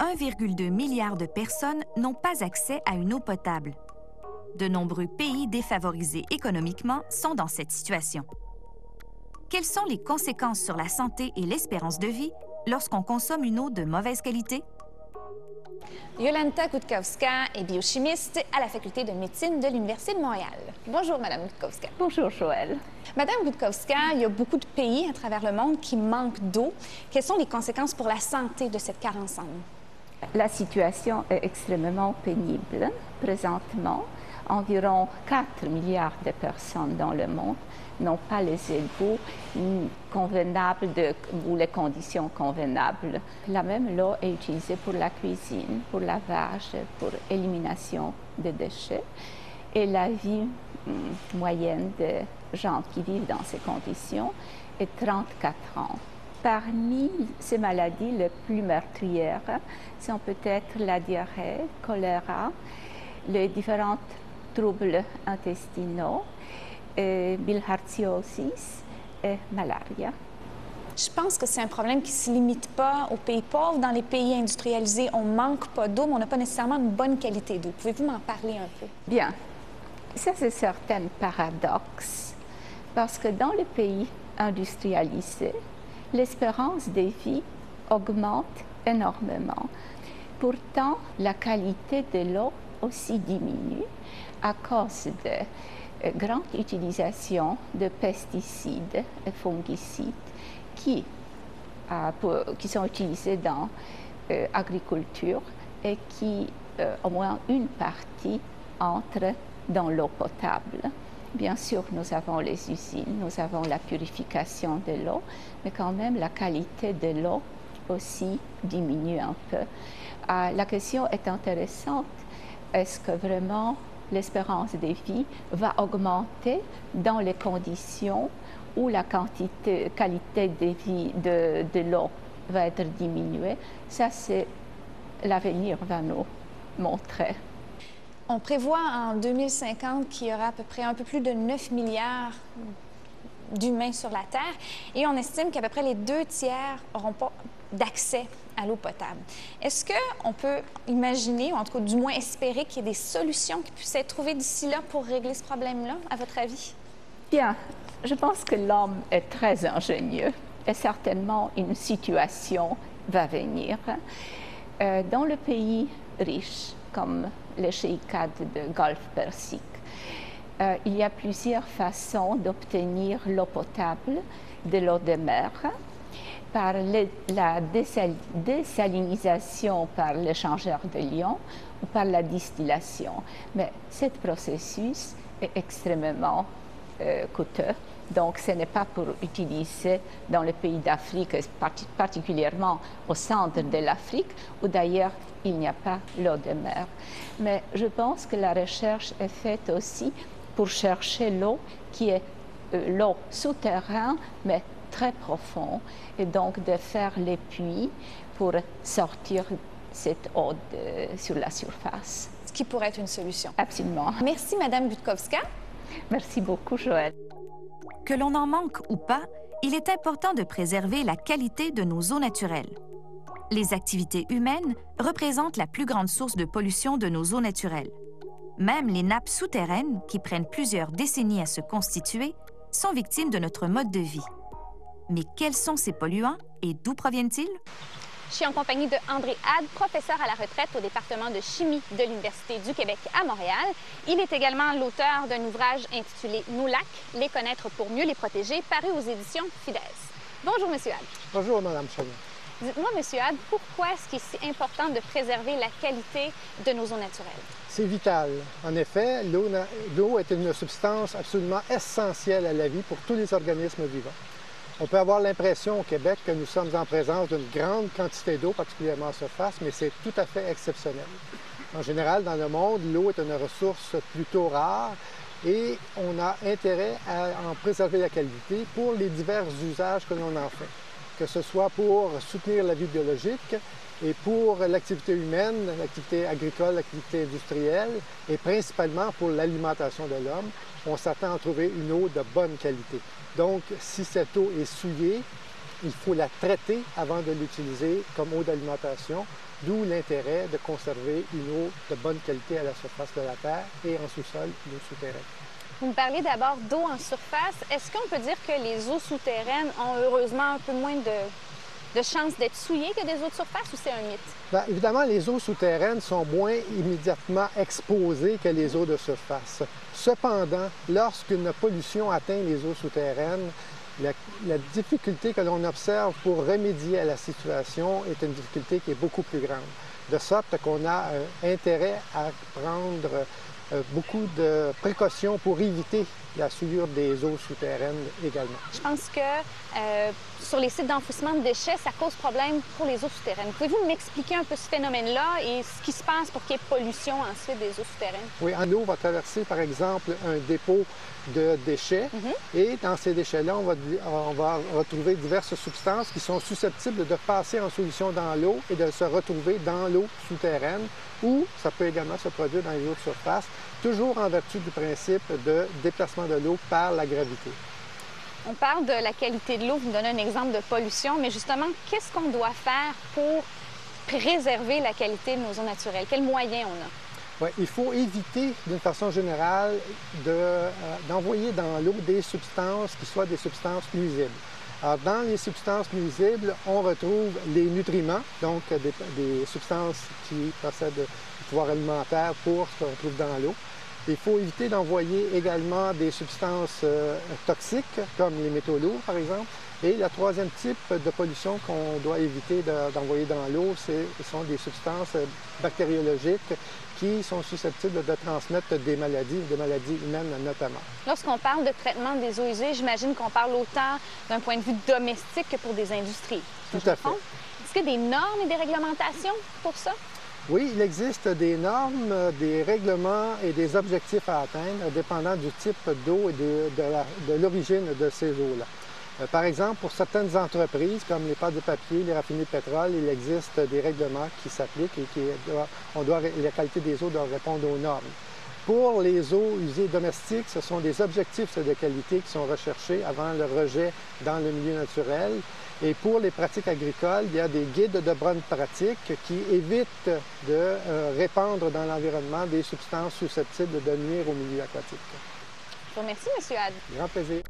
1,2 milliard de personnes n'ont pas accès à une eau potable. De nombreux pays défavorisés économiquement sont dans cette situation. Quelles sont les conséquences sur la santé et l'espérance de vie lorsqu'on consomme une eau de mauvaise qualité? Yolanta Gutkowska est biochimiste à la faculté de médecine de l'Université de Montréal. Bonjour, Madame Gutkowska. Bonjour, Joël. Madame Gutkowska, il y a beaucoup de pays à travers le monde qui manquent d'eau. Quelles sont les conséquences pour la santé de cette carence en eau? La situation est extrêmement pénible. Présentement, environ 4 milliards de personnes dans le monde n'ont pas les égouts convenables ou les conditions convenables. La même eau est utilisée pour la cuisine, pour lavage, pour élimination des déchets. Et la vie hum, moyenne des gens qui vivent dans ces conditions est 34 ans. Parmi ces maladies les plus meurtrières sont peut-être la diarrhée, choléra, les différentes troubles intestinaux, et bilharziosis et malaria. Je pense que c'est un problème qui ne se limite pas aux pays pauvres. Dans les pays industrialisés, on manque pas d'eau, mais on n'a pas nécessairement une bonne qualité d'eau. Pouvez-vous m'en parler un peu? Bien. Ça, c'est certain paradoxe, parce que dans les pays industrialisés, l'espérance de vie augmente énormément. Pourtant, la qualité de l'eau aussi diminue à cause de euh, grande utilisation de pesticides et fongicides qui, euh, sont utilisés dans l'agriculture euh, et qui, au moins une partie, entre dans l'eau potable. Bien sûr, nous avons les usines, nous avons la purification de l'eau, mais quand même la qualité de l'eau aussi diminue un peu. la question est intéressante. Est-ce que vraiment l'espérance de vie va augmenter dans les conditions où la qualité de vie de, de l'eau va être diminuée? Ça, c'est l'avenir va nous montrer. On prévoit en 2050 qu'il y aura à peu près un peu plus de 9 milliards d'humains sur la Terre et on estime qu'à peu près les deux tiers n'auront pas d'accès à l'eau potable. Est-ce qu'on peut imaginer, ou en tout cas du moins espérer, qu'il y ait des solutions qui puissent être trouvées d'ici là pour régler ce problème-là, à votre avis? Bien, je pense que l'homme est très ingénieux et certainement une situation va venir. Euh, dans le pays riche, comme les Cheikades de Golfe Persique, euh, il y a plusieurs façons d'obtenir l'eau potable de l'eau de mer par la désalinisation par l'échangeur de Lyon ou par la distillation. Mais ce processus est extrêmement euh, coûteux. Donc, ce n'est pas pour utiliser dans les pays d'Afrique, particulièrement au centre de l'Afrique, où d'ailleurs il n'y a pas l'eau de mer. Mais je pense que la recherche est faite aussi pour chercher l'eau qui est euh, l'eau souterraine, mais très profond et donc de faire les puits pour sortir cette eau sur la surface. Ce qui pourrait être une solution. Absolument. Merci, Madame Butkowska. Merci beaucoup, Joël. Que l'on en manque ou pas, il est important de préserver la qualité de nos eaux naturelles. Les activités humaines représentent la plus grande source de pollution de nos eaux naturelles. Même les nappes souterraines, qui prennent plusieurs décennies à se constituer, sont victimes de notre mode de vie. Mais quels sont ces polluants et d'où proviennent-ils? Je suis en compagnie de André Had, professeur à la retraite au département de chimie de l'Université du Québec à Montréal. Il est également l'auteur d'un ouvrage intitulé Nos lacs, les connaître pour mieux les protéger, paru aux éditions Fides. Bonjour, Monsieur Had. Bonjour, Madame Chauvin. Dites-moi, Monsieur Had, pourquoi est-ce qu'il est si important de préserver la qualité de nos eaux naturelles? C'est vital. En effet, l'eau est une substance absolument essentielle à la vie pour tous les organismes vivants. On peut avoir l'impression au Québec que nous sommes en présence d'une grande quantité d'eau, particulièrement en surface, mais c'est tout à fait exceptionnel. En général, dans le monde, l'eau est une ressource plutôt rare et on a intérêt à en préserver la qualité pour les divers usages que l'on en fait, que ce soit pour soutenir la vie biologique et pour l'activité humaine, l'activité agricole, l'activité industrielle et principalement pour l'alimentation de l'homme. On s'attend à trouver une eau de bonne qualité. Donc, si cette eau est souillée, il faut la traiter avant de l'utiliser comme eau d'alimentation, d'où l'intérêt de conserver une eau de bonne qualité à la surface de la terre et en sous-sol, l'eau souterraine. Vous me parlez d'abord d'eau en surface. Est-ce qu'on peut dire que les eaux souterraines ont heureusement un peu moins de, de chances d'être que des eaux de surface ou c'est un mythe? Bien, évidemment, les eaux souterraines sont moins immédiatement exposées que les eaux de surface. Cependant, lorsqu'une pollution atteint les eaux souterraines, la, difficulté que l'on observe pour remédier à la situation est une difficulté qui est beaucoup plus grande. De sorte qu'on a euh, intérêt à prendre beaucoup de précautions pour éviter la souillure des eaux souterraines également. Je pense que euh, sur les sites d'enfouissement de déchets, ça cause problème pour les eaux souterraines. Pouvez-vous m'expliquer un peu ce phénomène-là et ce qui se passe pour qu'il y ait pollution ensuite des eaux souterraines? Oui, en eau, va traverser par exemple un dépôt de déchets Mhm. et dans ces déchets-là, on va, on va retrouver diverses substances qui sont susceptibles de passer en solution dans l'eau et de se retrouver dans l'eau souterraine ou ça peut également se produire dans les eaux de surface, toujours en vertu du principe de déplacement de l'eau par la gravité. On parle de la qualité de l'eau, vous me donnez un exemple de pollution, mais justement, qu'est-ce qu'on doit faire pour préserver la qualité de nos eaux naturelles? Quels moyens on a? Il faut éviter, d'une façon générale, de, euh, d'envoyer dans l'eau des substances qui soient des substances nuisibles. Alors, dans les substances nuisibles, on retrouve les nutriments, donc des, substances qui possèdent du pouvoir alimentaire pour ce qu'on trouve dans l'eau. Il faut éviter d'envoyer également des substances euh, toxiques, comme les métaux lourds, par exemple. Et le troisième type de pollution qu'on doit éviter de- d'envoyer dans l'eau, ce sont des substances euh, bactériologiques qui sont susceptibles de transmettre des maladies, des maladies humaines notamment. Lorsqu'on parle de traitement des eaux usées, j'imagine qu'on parle autant d'un point de vue domestique que pour des industries. Tout à fait. Est-ce qu'il y a des normes et des réglementations pour ça? Oui, il existe des normes, des règlements et des objectifs à atteindre, dépendant du type d'eau et de, de l'origine de ces eaux-là. Euh, Par exemple, pour certaines entreprises, comme les pâtes de papier, les raffinés de pétrole, il existe des règlements qui s'appliquent et qui on doit, la qualité des eaux doit répondre aux normes. Pour les eaux usées domestiques, ce sont des objectifs de qualité qui sont recherchés avant le rejet dans le milieu naturel. Et pour les pratiques agricoles, il y a des guides de bonnes pratiques qui évitent de euh, répandre dans l'environnement des substances susceptibles de nuire au milieu aquatique. Je vous remercie, M. Had. Grand plaisir.